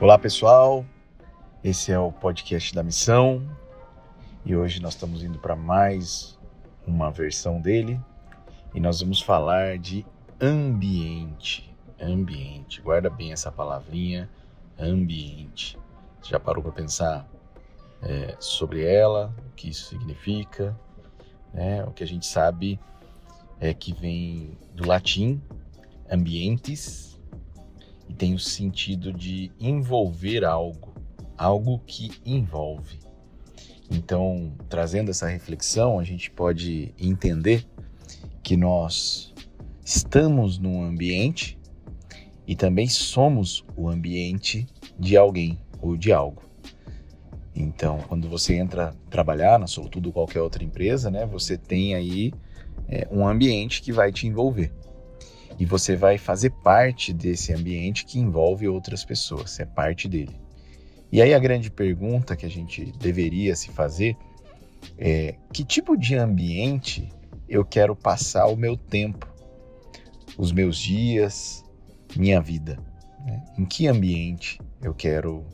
Olá pessoal, esse é o podcast da missão e hoje nós estamos indo para mais uma versão dele e nós vamos falar de ambiente. Ambiente, guarda bem essa palavrinha, ambiente. Você já parou para pensar é, sobre ela, o que isso significa? Né? O que a gente sabe é que vem do latim ambientes e tem o sentido de envolver algo, algo que envolve. Então, trazendo essa reflexão, a gente pode entender que nós estamos num ambiente e também somos o ambiente de alguém ou de algo. Então, quando você entra trabalhar na Solutudo ou qualquer outra empresa, né, você tem aí é, um ambiente que vai te envolver e você vai fazer parte desse ambiente que envolve outras pessoas, você é parte dele. E aí a grande pergunta que a gente deveria se fazer é: que tipo de ambiente eu quero passar o meu tempo, os meus dias, minha vida? Né? Em que ambiente eu quero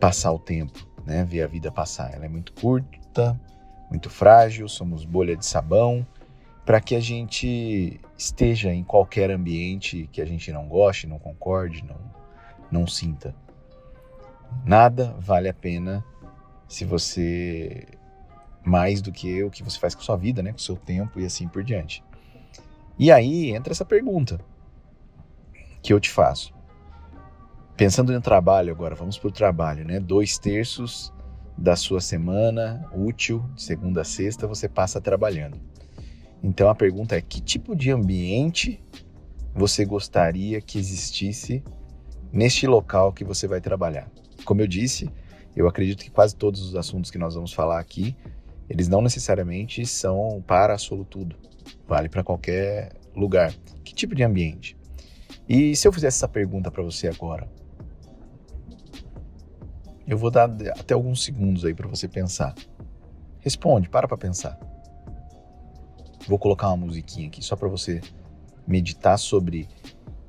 passar o tempo, né? ver a vida passar? Ela é muito curta, muito frágil, somos bolha de sabão para que a gente esteja em qualquer ambiente que a gente não goste, não concorde, não, não sinta. Nada vale a pena se você mais do que o que você faz com sua vida, né, com seu tempo e assim por diante. E aí entra essa pergunta que eu te faço. Pensando no trabalho agora, vamos para o trabalho, né? Dois terços da sua semana útil, de segunda a sexta, você passa trabalhando. Então a pergunta é: que tipo de ambiente você gostaria que existisse neste local que você vai trabalhar? Como eu disse, eu acredito que quase todos os assuntos que nós vamos falar aqui, eles não necessariamente são para solutudo. Vale para qualquer lugar. Que tipo de ambiente? E se eu fizesse essa pergunta para você agora? Eu vou dar até alguns segundos aí para você pensar. Responde, para para pensar. Vou colocar uma musiquinha aqui só para você meditar sobre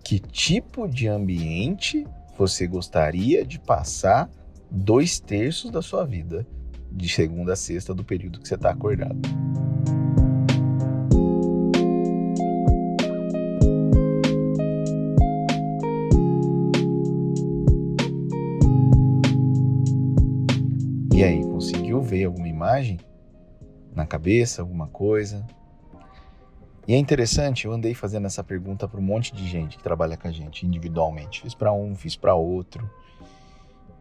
que tipo de ambiente você gostaria de passar dois terços da sua vida, de segunda a sexta, do período que você está acordado. Ver alguma imagem na cabeça, alguma coisa? E é interessante, eu andei fazendo essa pergunta para um monte de gente que trabalha com a gente individualmente. Fiz para um, fiz para outro.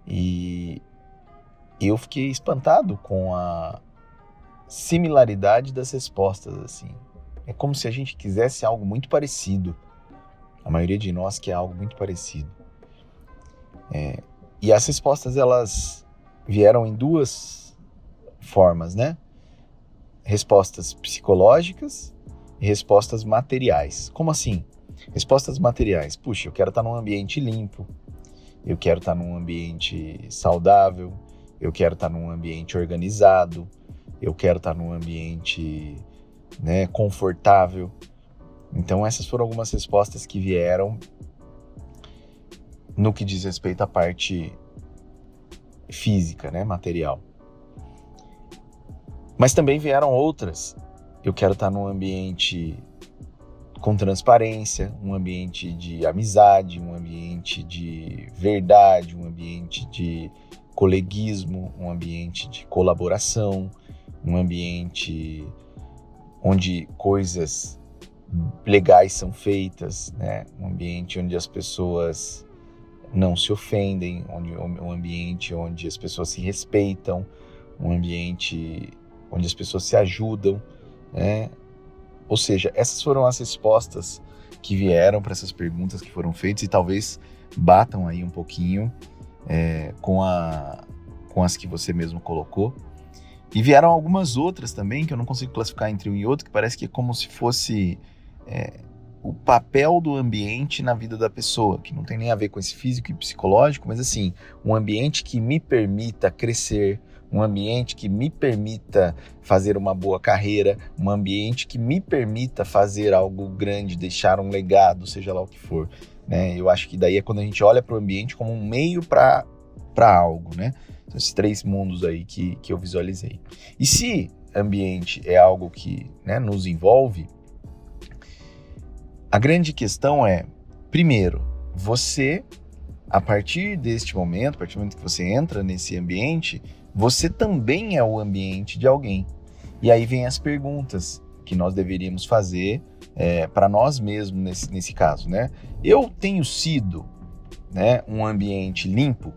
E eu fiquei espantado com a similaridade das respostas assim. É como se a gente quisesse algo muito parecido. A maioria de nós quer algo muito parecido. É, e as respostas elas vieram em duas formas, né? Respostas psicológicas respostas materiais. Como assim? Respostas materiais. Puxa, eu quero estar num ambiente limpo, eu quero estar num ambiente saudável, eu quero estar num ambiente organizado, eu quero estar num ambiente né, confortável. Então, essas foram algumas respostas que vieram no que diz respeito à parte física, né, material. Mas também vieram outras eu quero estar num ambiente com transparência, um ambiente de amizade, um ambiente de verdade, um ambiente de coleguismo, um ambiente de colaboração, um ambiente onde coisas legais são feitas, né? Um ambiente onde as pessoas não se ofendem, onde um ambiente onde as pessoas se respeitam, um ambiente onde as pessoas se ajudam, né? Ou seja, essas foram as respostas que vieram para essas perguntas que foram feitas e talvez batam aí um pouquinho é, com, a, com as que você mesmo colocou. E vieram algumas outras também que eu não consigo classificar entre um e outro, que parece que é como se fosse é, o papel do ambiente na vida da pessoa, que não tem nem a ver com esse físico e psicológico, mas assim, um ambiente que me permita crescer, um ambiente que me permita fazer uma boa carreira, um ambiente que me permita fazer algo grande, deixar um legado, seja lá o que for. Né? Eu acho que daí é quando a gente olha para o ambiente como um meio para algo, né? Então, esses três mundos aí que, que eu visualizei. E se ambiente é algo que né, nos envolve, a grande questão é, primeiro, você, a partir deste momento, a partir do momento que você entra nesse ambiente, você também é o ambiente de alguém. E aí vem as perguntas que nós deveríamos fazer é, para nós mesmos nesse, nesse caso, né? Eu tenho sido né, um ambiente limpo,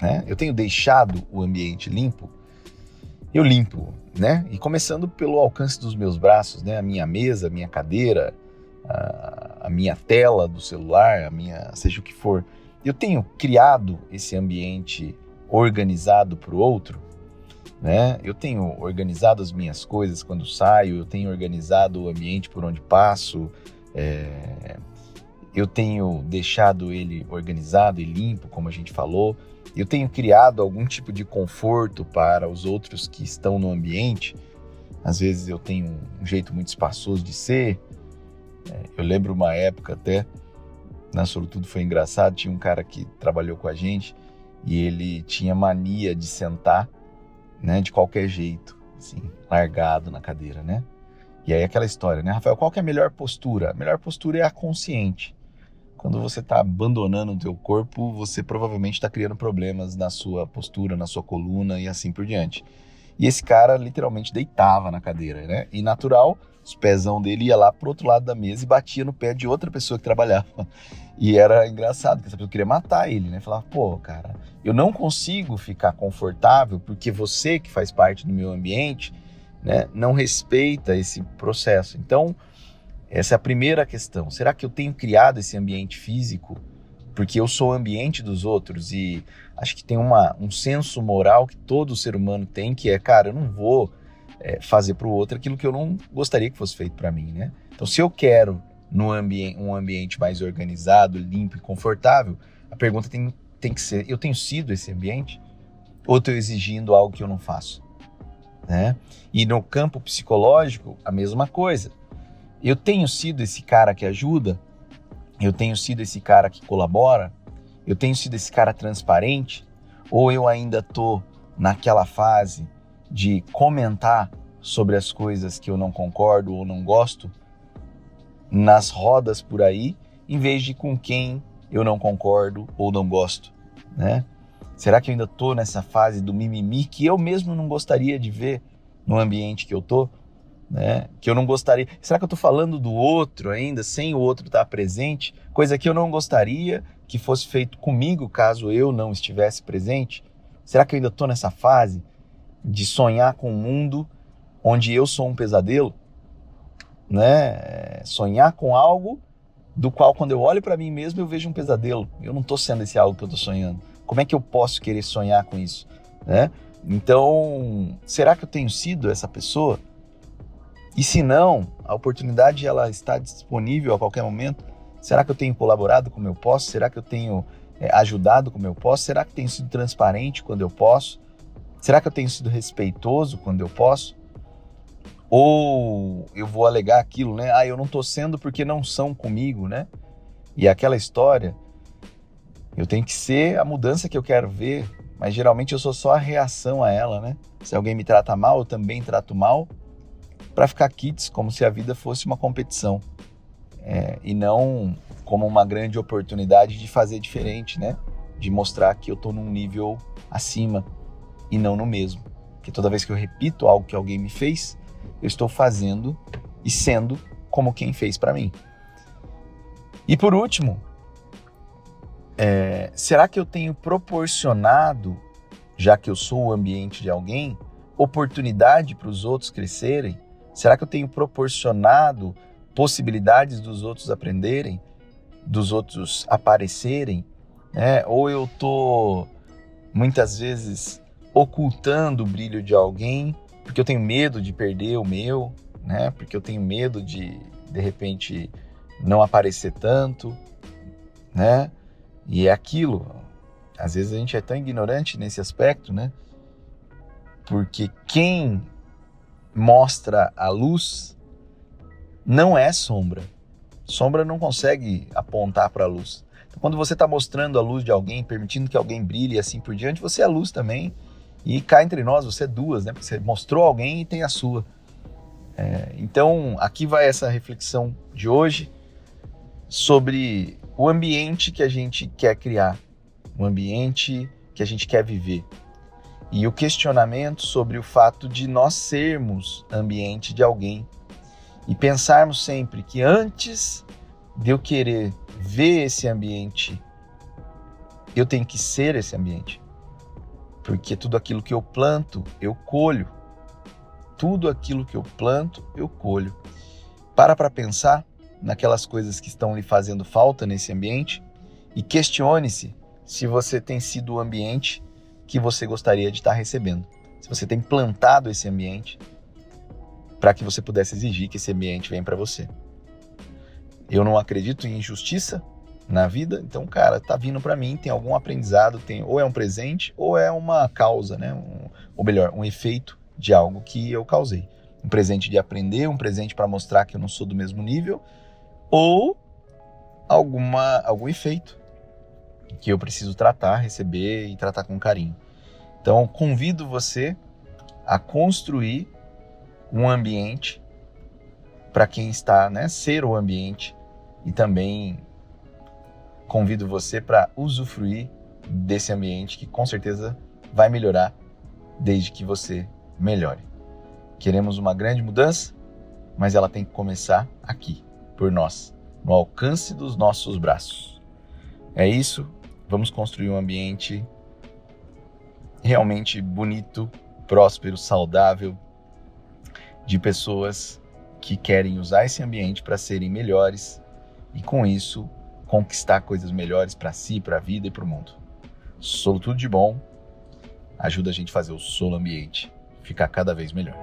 né? Eu tenho deixado o ambiente limpo. Eu limpo, né? E começando pelo alcance dos meus braços, né? A minha mesa, a minha cadeira, a, a minha tela do celular, a minha, seja o que for. Eu tenho criado esse ambiente organizado para o outro, né? Eu tenho organizado as minhas coisas quando saio, eu tenho organizado o ambiente por onde passo, é... eu tenho deixado ele organizado e limpo, como a gente falou. Eu tenho criado algum tipo de conforto para os outros que estão no ambiente. Às vezes eu tenho um jeito muito espaçoso de ser. É, eu lembro uma época até, na Sobretudo foi engraçado, tinha um cara que trabalhou com a gente e ele tinha mania de sentar, né, de qualquer jeito, assim, largado na cadeira, né? E aí aquela história, né, Rafael, qual que é a melhor postura? A melhor postura é a consciente. Quando você está abandonando o teu corpo, você provavelmente está criando problemas na sua postura, na sua coluna e assim por diante. E esse cara literalmente deitava na cadeira, né? E natural, os pezão dele ia lá pro outro lado da mesa e batia no pé de outra pessoa que trabalhava. E era engraçado, porque essa pessoa queria matar ele, né? Falava, pô, cara, eu não consigo ficar confortável porque você que faz parte do meu ambiente, né, não respeita esse processo. Então, essa é a primeira questão. Será que eu tenho criado esse ambiente físico porque eu sou o ambiente dos outros e acho que tem uma, um senso moral que todo ser humano tem, que é, cara, eu não vou é, fazer para o outro aquilo que eu não gostaria que fosse feito para mim, né? Então, se eu quero no ambi um ambiente mais organizado, limpo e confortável, a pergunta tem, tem que ser: eu tenho sido esse ambiente? Ou estou exigindo algo que eu não faço? Né? E no campo psicológico, a mesma coisa. Eu tenho sido esse cara que ajuda eu tenho sido esse cara que colabora? Eu tenho sido esse cara transparente? Ou eu ainda tô naquela fase de comentar sobre as coisas que eu não concordo ou não gosto nas rodas por aí, em vez de com quem eu não concordo ou não gosto, né? Será que eu ainda tô nessa fase do mimimi que eu mesmo não gostaria de ver no ambiente que eu tô? né? Que eu não gostaria. Será que eu estou falando do outro ainda, sem o outro estar presente? Coisa que eu não gostaria que fosse feito comigo caso eu não estivesse presente? Será que eu ainda estou nessa fase de sonhar com um mundo onde eu sou um pesadelo? Né? Sonhar com algo do qual, quando eu olho para mim mesmo, eu vejo um pesadelo. Eu não estou sendo esse algo que eu estou sonhando. Como é que eu posso querer sonhar com isso? Né? Então, será que eu tenho sido essa pessoa? E se não, a oportunidade ela está disponível a qualquer momento. Será que eu tenho colaborado como eu posso? Será que eu tenho é, ajudado como eu posso? Será que tenho sido transparente quando eu posso? Será que eu tenho sido respeitoso quando eu posso? Ou eu vou alegar aquilo, né? Ah, eu não estou sendo porque não são comigo, né? E aquela história, eu tenho que ser a mudança que eu quero ver, mas geralmente eu sou só a reação a ela, né? Se alguém me trata mal, eu também trato mal para ficar kits como se a vida fosse uma competição é, e não como uma grande oportunidade de fazer diferente, né? De mostrar que eu estou num nível acima e não no mesmo. Que toda vez que eu repito algo que alguém me fez, eu estou fazendo e sendo como quem fez para mim. E por último, é, será que eu tenho proporcionado, já que eu sou o ambiente de alguém, oportunidade para os outros crescerem? Será que eu tenho proporcionado possibilidades dos outros aprenderem, dos outros aparecerem? Né? Ou eu estou muitas vezes ocultando o brilho de alguém porque eu tenho medo de perder o meu, né? Porque eu tenho medo de de repente não aparecer tanto, né? E é aquilo. Às vezes a gente é tão ignorante nesse aspecto, né? Porque quem mostra a luz não é sombra. Sombra não consegue apontar para a luz. Então, quando você está mostrando a luz de alguém, permitindo que alguém brilhe e assim por diante, você é a luz também. E cá entre nós, você é duas, né? Você mostrou alguém e tem a sua. É, então, aqui vai essa reflexão de hoje sobre o ambiente que a gente quer criar, o ambiente que a gente quer viver. E o questionamento sobre o fato de nós sermos ambiente de alguém e pensarmos sempre que antes de eu querer ver esse ambiente, eu tenho que ser esse ambiente. Porque tudo aquilo que eu planto, eu colho. Tudo aquilo que eu planto, eu colho. Para para pensar naquelas coisas que estão lhe fazendo falta nesse ambiente e questione-se se você tem sido o ambiente que você gostaria de estar recebendo. Se você tem plantado esse ambiente para que você pudesse exigir que esse ambiente venha para você. Eu não acredito em injustiça na vida, então, cara, tá vindo para mim, tem algum aprendizado, tem ou é um presente ou é uma causa, né? Um, ou melhor, um efeito de algo que eu causei. Um presente de aprender, um presente para mostrar que eu não sou do mesmo nível, ou alguma algum efeito que eu preciso tratar, receber e tratar com carinho. Então, convido você a construir um ambiente para quem está, né, ser o ambiente e também convido você para usufruir desse ambiente que com certeza vai melhorar desde que você melhore. Queremos uma grande mudança, mas ela tem que começar aqui, por nós, no alcance dos nossos braços. É isso, Vamos construir um ambiente realmente bonito, próspero, saudável, de pessoas que querem usar esse ambiente para serem melhores e com isso conquistar coisas melhores para si, para a vida e para o mundo. Solo tudo de bom ajuda a gente a fazer o solo ambiente ficar cada vez melhor.